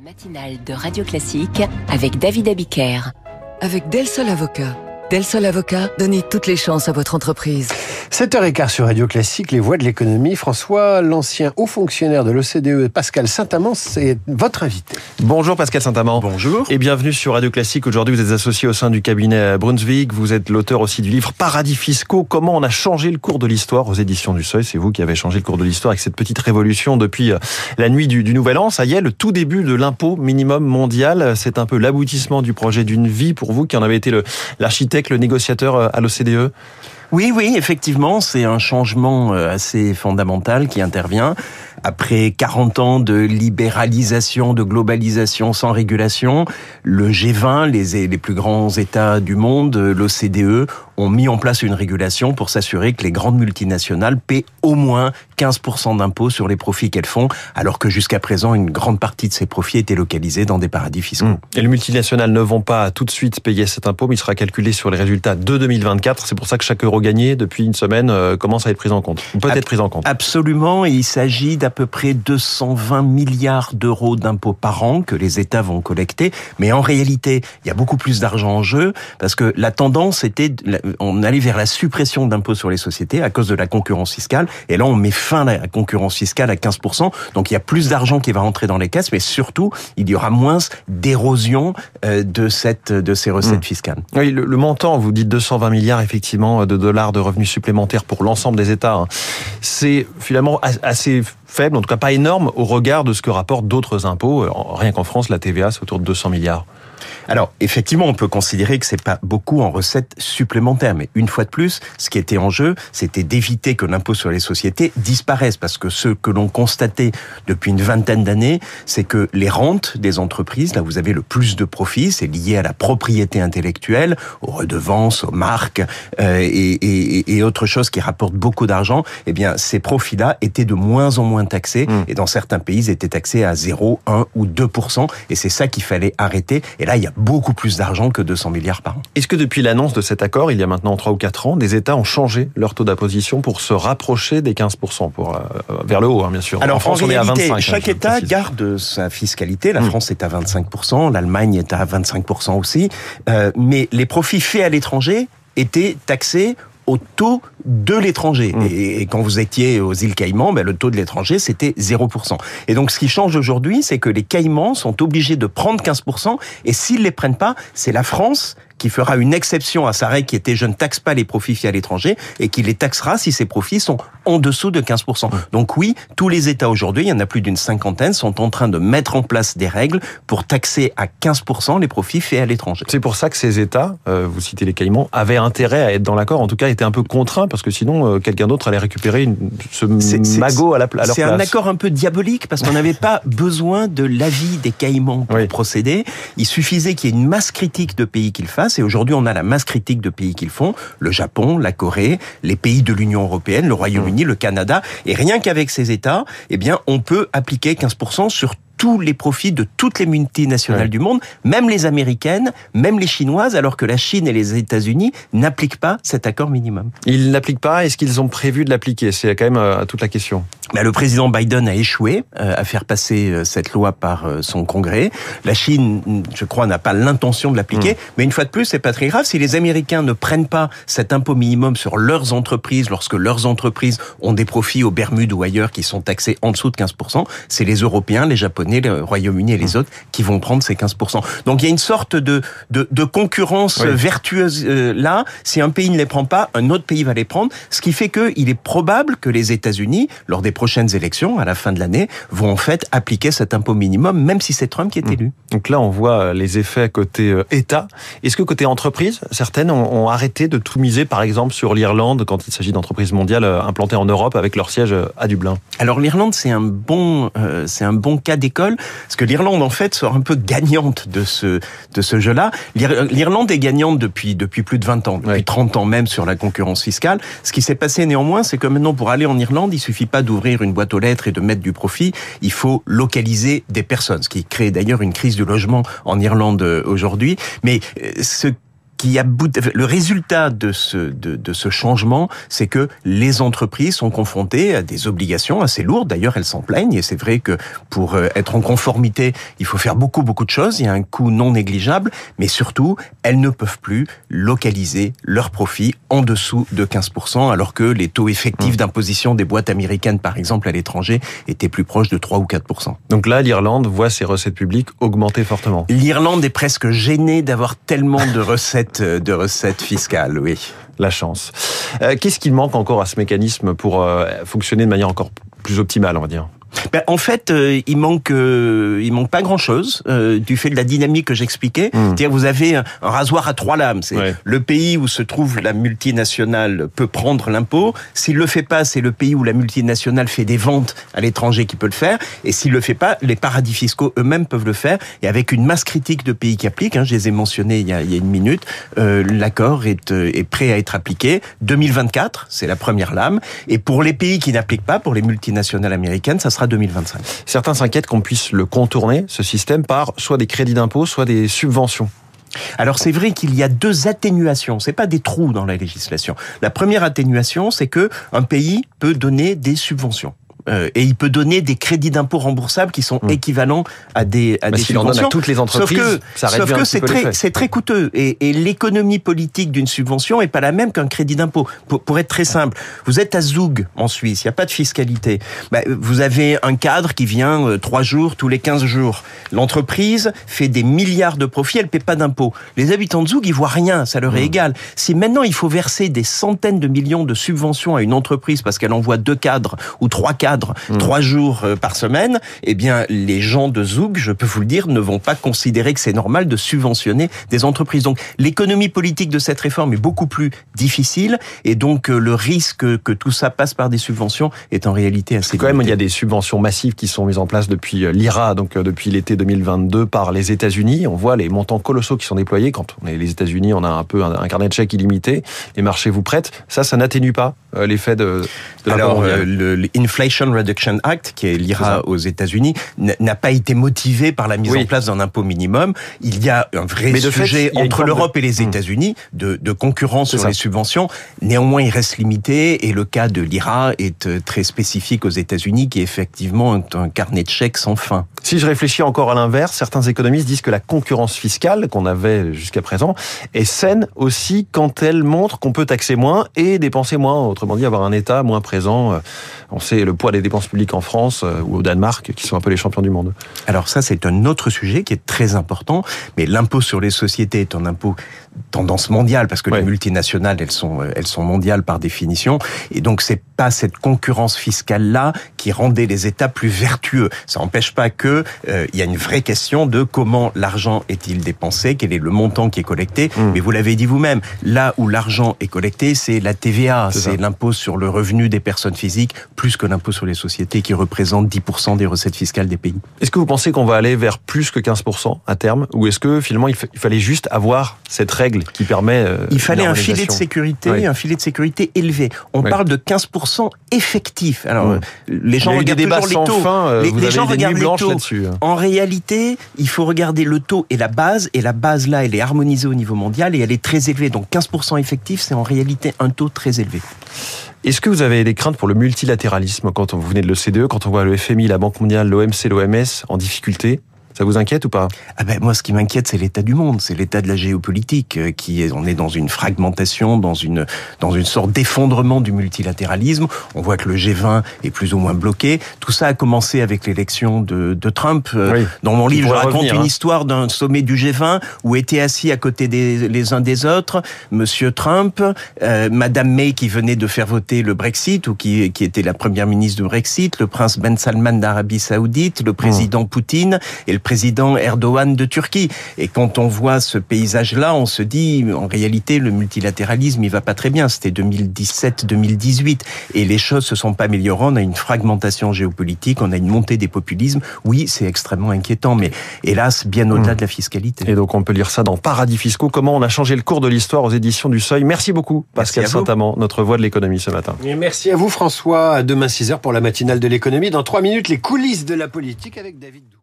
matinale de Radio Classique avec David Abiker. Avec Del Sol Avocat. Del Sol Avocat, donnez toutes les chances à votre entreprise. 7h15 sur Radio Classique, les voix de l'économie. François, l'ancien haut fonctionnaire de l'OCDE, Pascal Saint-Amand, c'est votre invité. Bonjour Pascal Saint-Amand. Bonjour. Et bienvenue sur Radio Classique. Aujourd'hui, vous êtes associé au sein du cabinet Brunswick. Vous êtes l'auteur aussi du livre Paradis fiscaux. Comment on a changé le cours de l'histoire aux éditions du Seuil. C'est vous qui avez changé le cours de l'histoire avec cette petite révolution depuis euh, la nuit du, du Nouvel An. Ça y est, le tout début de l'impôt minimum mondial. C'est un peu l'aboutissement du projet d'une vie pour vous qui en avez été l'architecte, le, négociateur euh, à l'OCDE. Oui, oui, effectivement, c'est un changement euh, assez fondamental qui intervient après 40 ans de libéralisation, de globalisation sans régulation. Le G20, les, les plus grands États du monde, l'OCDE, ont mis en place une régulation pour s'assurer que les grandes multinationales paient au moins 15% d'impôts sur les profits qu'elles font, alors que jusqu'à présent, une grande partie de ces profits étaient localisés dans des paradis fiscaux. Mmh. Et les multinationales ne vont pas tout de suite payer cet impôt, mais il sera calculé sur les résultats de 2024. C'est pour ça que chaque euro gagné depuis une semaine euh, commence à être pris en compte, ou peut être pris en compte. Absolument, et il s'agit d'à peu près 220 milliards d'euros d'impôts par an que les États vont collecter, mais en réalité, il y a beaucoup plus d'argent en jeu, parce que la tendance était, on allait vers la suppression d'impôts sur les sociétés à cause de la concurrence fiscale, et là on met fin à la concurrence fiscale à 15%, donc il y a plus d'argent qui va rentrer dans les caisses, mais surtout, il y aura moins d'érosion euh, de cette de ces recettes mmh. fiscales. Oui, le, le, montant, vous dites 220 milliards effectivement de dollars de revenus supplémentaires pour l'ensemble des États, hein. c'est finalement assez faible, en tout cas pas énorme, au regard de ce que rapportent d'autres impôts. Rien qu'en France, la TVA, c'est autour de 200 milliards. Alors, effectivement, on peut considérer que c'est pas beaucoup en recettes supplémentaires, mais une fois de plus, ce qui était en jeu, c'était d'éviter que l'impôt sur les sociétés disparaisse, parce que ce que l'on constatait depuis une vingtaine d'années, c'est que les rentes des entreprises, là où vous avez le plus de profits, c'est lié à la propriété intellectuelle, aux redevances, aux marques euh, et, et, et, autres choses qui rapportent beaucoup d'argent. Eh bien, ces profits-là étaient de moins en moins taxés, mmh. et dans certains pays, ils étaient taxés à 0, 1 ou 2% et c'est ça qu'il fallait arrêter. Et là, il y a beaucoup plus d'argent que 200 milliards par an. Est-ce que depuis l'annonce de cet accord, il y a maintenant 3 ou 4 ans, des États ont changé leur taux d'imposition pour se rapprocher des 15%, pour, euh, vers le haut, hein, bien sûr? Alors, en France, en réalité, on est à 25, chaque hein, État précise. garde sa fiscalité. La mmh. France est à 25%, l'Allemagne est à 25% aussi. Euh, mais les profits faits à l'étranger étaient taxés au taux de l'étranger. Mmh. Et, et, quand vous étiez aux îles Caïmans, ben, le taux de l'étranger, c'était 0%. Et donc, ce qui change aujourd'hui, c'est que les Caïmans sont obligés de prendre 15%, et s'ils les prennent pas, c'est la France qui fera une exception à sa règle qui était je ne taxe pas les profits faits à l'étranger et qui les taxera si ces profits sont en dessous de 15%. Donc oui, tous les États aujourd'hui, il y en a plus d'une cinquantaine, sont en train de mettre en place des règles pour taxer à 15% les profits faits à l'étranger. C'est pour ça que ces États, euh, vous citez les Caïmans, avaient intérêt à être dans l'accord, en tout cas étaient un peu contraints parce que sinon euh, quelqu'un d'autre allait récupérer une, ce magot à, la, à leur place. C'est un accord un peu diabolique parce qu'on n'avait pas besoin de l'avis des Caïmans pour oui. procéder. Il suffisait qu'il y ait une masse critique de pays qu'il et aujourd'hui on a la masse critique de pays qu'ils font, le Japon, la Corée, les pays de l'Union européenne, le Royaume-Uni, le Canada, et rien qu'avec ces États, eh on peut appliquer 15% sur tous les profits de toutes les multinationales ouais. du monde, même les américaines, même les chinoises, alors que la Chine et les États-Unis n'appliquent pas cet accord minimum. Ils l'appliquent pas Est-ce qu'ils ont prévu de l'appliquer? C'est quand même euh, toute la question. Bah, le président Biden a échoué euh, à faire passer euh, cette loi par son Congrès. La Chine, je crois, n'a pas l'intention de l'appliquer. Mmh. Mais une fois de plus, c'est pas très grave. Si les Américains ne prennent pas cet impôt minimum sur leurs entreprises, lorsque leurs entreprises ont des profits aux Bermudes ou ailleurs qui sont taxés en dessous de 15%, c'est les Européens, les Japonais, le Royaume-Uni et les autres qui vont prendre ces 15%. Donc il y a une sorte de, de, de concurrence oui. vertueuse euh, là. Si un pays ne les prend pas, un autre pays va les prendre. Ce qui fait qu'il est probable que les États-Unis, lors des prochaines élections, à la fin de l'année, vont en fait appliquer cet impôt minimum, même si c'est Trump qui est élu. Donc là, on voit les effets côté euh, État. Est-ce que côté entreprise, certaines ont, ont, arrêté de tout miser, par exemple, sur l'Irlande quand il s'agit d'entreprises mondiales euh, implantées en Europe avec leur siège à Dublin? Alors l'Irlande, c'est un bon, euh, c'est un bon cas d'école, parce que l'Irlande, en fait, sort un peu gagnante de ce de ce jeu-là. L'Irlande est gagnante depuis depuis plus de 20 ans, depuis oui. 30 ans même sur la concurrence fiscale. Ce qui s'est passé néanmoins, c'est que maintenant, pour aller en Irlande, il suffit pas d'ouvrir une boîte aux lettres et de mettre du profit, il faut localiser des personnes, ce qui crée d'ailleurs une crise du logement en Irlande aujourd'hui. Mais ce qui le résultat de ce de, de ce changement, c'est que les entreprises sont confrontées à des obligations assez lourdes. D'ailleurs, elles s'en plaignent et c'est vrai que pour euh, être en conformité, il faut faire beaucoup beaucoup de choses. Il y a un coût non négligeable, mais surtout, elles ne peuvent plus localiser leurs profits en dessous de 15%, alors que les taux effectifs mmh. d'imposition des boîtes américaines, par exemple, à l'étranger, étaient plus proches de 3 ou 4%. Donc là, l'Irlande voit ses recettes publiques augmenter fortement. L'Irlande est presque gênée d'avoir tellement de recettes, euh, de recettes fiscales, oui. La chance. Euh, qu'est-ce qui manque encore à ce mécanisme pour euh, fonctionner de manière encore plus optimale, on va dire? Ben, en fait, euh, il manque, euh, il manque pas grand-chose euh, du fait de la dynamique que j'expliquais. Hmm. C'est-à-dire, vous avez un, rasoir à trois lames. C'est le pays où se trouve la multinationale peut prendre l'impôt. S'il le fait pas, c'est le pays où la multinationale fait des ventes à l'étranger qui peut le faire. Et s'il le fait pas, les paradis fiscaux eux-mêmes peuvent le faire. Et avec une masse critique de pays qui appliquent, hein, je les ai mentionnés il y a, il y a une minute, l'accord est, est prêt à être appliqué. 2024, c'est la première lame. Et pour les pays qui n'appliquent pas, pour les multinationales américaines, ça sera 2025. Certains s'inquiètent qu'on puisse le contourner, ce système, par soit des crédits d'impôt, soit des subventions. Alors c'est vrai qu'il y a deux atténuations, c'est pas des trous dans la législation. La première atténuation, c'est que un pays peut donner des subventions. Euh, et il peut donner des crédits d'impôt remboursables qui sont hmm. équivalents à des à bah, des subventions. toutes les entreprises, sauf que, ça sauf que c'est très c'est très coûteux et, et l'économie politique d'une subvention est pas la même qu'un crédit d'impôt. Pour, pour, être très simple, vous êtes à Zug en Suisse, il n'y a pas de fiscalité. Bah, vous avez un cadre qui vient euh, trois jours tous les 15 jours. L'entreprise fait des milliards de profits, elle paie pas d'impôts. Les habitants de Zug, ils voient rien, ça leur est hmm. égal. Si maintenant il faut verser des centaines de millions de subventions à une entreprise parce qu'elle envoie deux cadres ou trois cadres Hmm. trois jours euh, par semaine, eh bien, les gens de Zoug, je peux vous le dire, ne vont pas considérer que c'est normal de subventionner des entreprises. Donc, l'économie politique de cette réforme est beaucoup plus difficile et donc euh, le risque que tout ça passe par des subventions est en réalité assez Quand même, il y a des subventions massives qui sont mises en place depuis euh, l'IRA, donc depuis l'été 2022 par les États-Unis. On voit les montants colossaux qui sont déployés. Quand on est les États-Unis, on a un peu un, carnet de chèques illimité. Les marchés vous prêtent. Ça, ça n'atténue pas l'effet de, de Alors, l'Inflation Reduction Act, qui est l'IRA aux États-Unis, n'a pas été motivé par la mise en place d'un impôt minimum. Il y a un vrai sujet entre l'Europe et les hmm. États-Unis de, de, concurrence sur les subventions. Néanmoins, il reste limité et le cas de l'IRA est euh, très spécifique aux États-Unis, qui est effectivement un, un carnet de chèques sans fin. Si je réfléchis encore à l'inverse, certains économistes disent que la concurrence fiscale qu'on avait jusqu'à présent est saine aussi quand elle montre qu'on peut taxer moins et dépenser moins. Autrement dit, avoir un État moins présent. Euh, on sait le poids des dépenses publiques en France euh, ou au Danemark, qui sont un peu les champions du monde. Alors ça, c'est un autre sujet qui est très important, mais l'impôt sur les sociétés est un impôt tendance mondiale parce que les multinationales elles sont euh, elles sont mondiales par définition et donc c'est pas cette concurrence fiscale là qui rendait les États plus vertueux. Ça n'empêche pas que euh, il y a une vraie question de comment l'argent est-il dépensé, quel est le montant qui est collecté. Hmm. Mais vous l'avez dit vous-même, là où l'argent est collecté, c'est la TVA, c'est l'impôt sur le revenu des personnes physiques plus que l'impôt sur les sociétés qui représente 10% des recettes fiscales des pays. Est-ce que vous pensez qu'on va aller vers plus que 15% à terme ou est-ce que finalement il fallait juste avoir cette règle qui permet. Euh, il fallait un filet de sécurité, un filet de sécurité élevé. On parle de 15% effectif. Alors, les gens regardent toujours les taux. Euh, les, gens regardent les taux. Hein. En réalité, il faut regarder le taux et la base. Et la base là, elle est harmonisée au niveau mondial et elle est très élevée. Donc 15% effectif, c'est en réalité un taux très élevé. Est-ce que vous avez des craintes pour le multilatéralisme quand vous venez de l'OCDE, quand on voit le FMI, la Banque mondiale, l'OMC, l'OMS en difficulté? Ça vous inquiète ou pas? Ah ben moi, ce qui m'inquiète, c'est l'état du monde, c'est l'état de la géopolitique, euh, qui est, on est dans une fragmentation, dans une dans une sorte d'effondrement du multilatéralisme. On voit que le G20 est plus ou moins bloqué. Tout ça a commencé avec l'élection de, de Trump. Euh, dans mon livre, je raconte une hein. histoire d'un sommet du G20 où étaient assis à côté des les uns des autres Monsieur Trump, euh, Madame May qui venait de faire voter le Brexit ou qui qui était la première ministre du Brexit, le prince Ben Salman d'Arabie Saoudite, le président Poutine et le président Erdogan de Turquie. Et quand on voit ce paysage-là, on se dit, en réalité, le multilatéralisme, il va pas très bien. C'était 2017-2018. Et les choses se sont pas améliorées. On a une fragmentation géopolitique, on a une montée des populismes. Oui, c'est extrêmement inquiétant, mais hélas, bien au-delà hmm. de la fiscalité. Et donc, on peut lire ça dans Paradis fiscaux. Comment on a changé le cours de l'histoire aux éditions du Seuil. Merci beaucoup, Pascal Saint-Amand, notre voix de l'économie ce matin. Et merci à vous, François. À demain 6h pour la matinale de l'économie. Dans 3 minutes, les coulisses de la politique avec David Dou.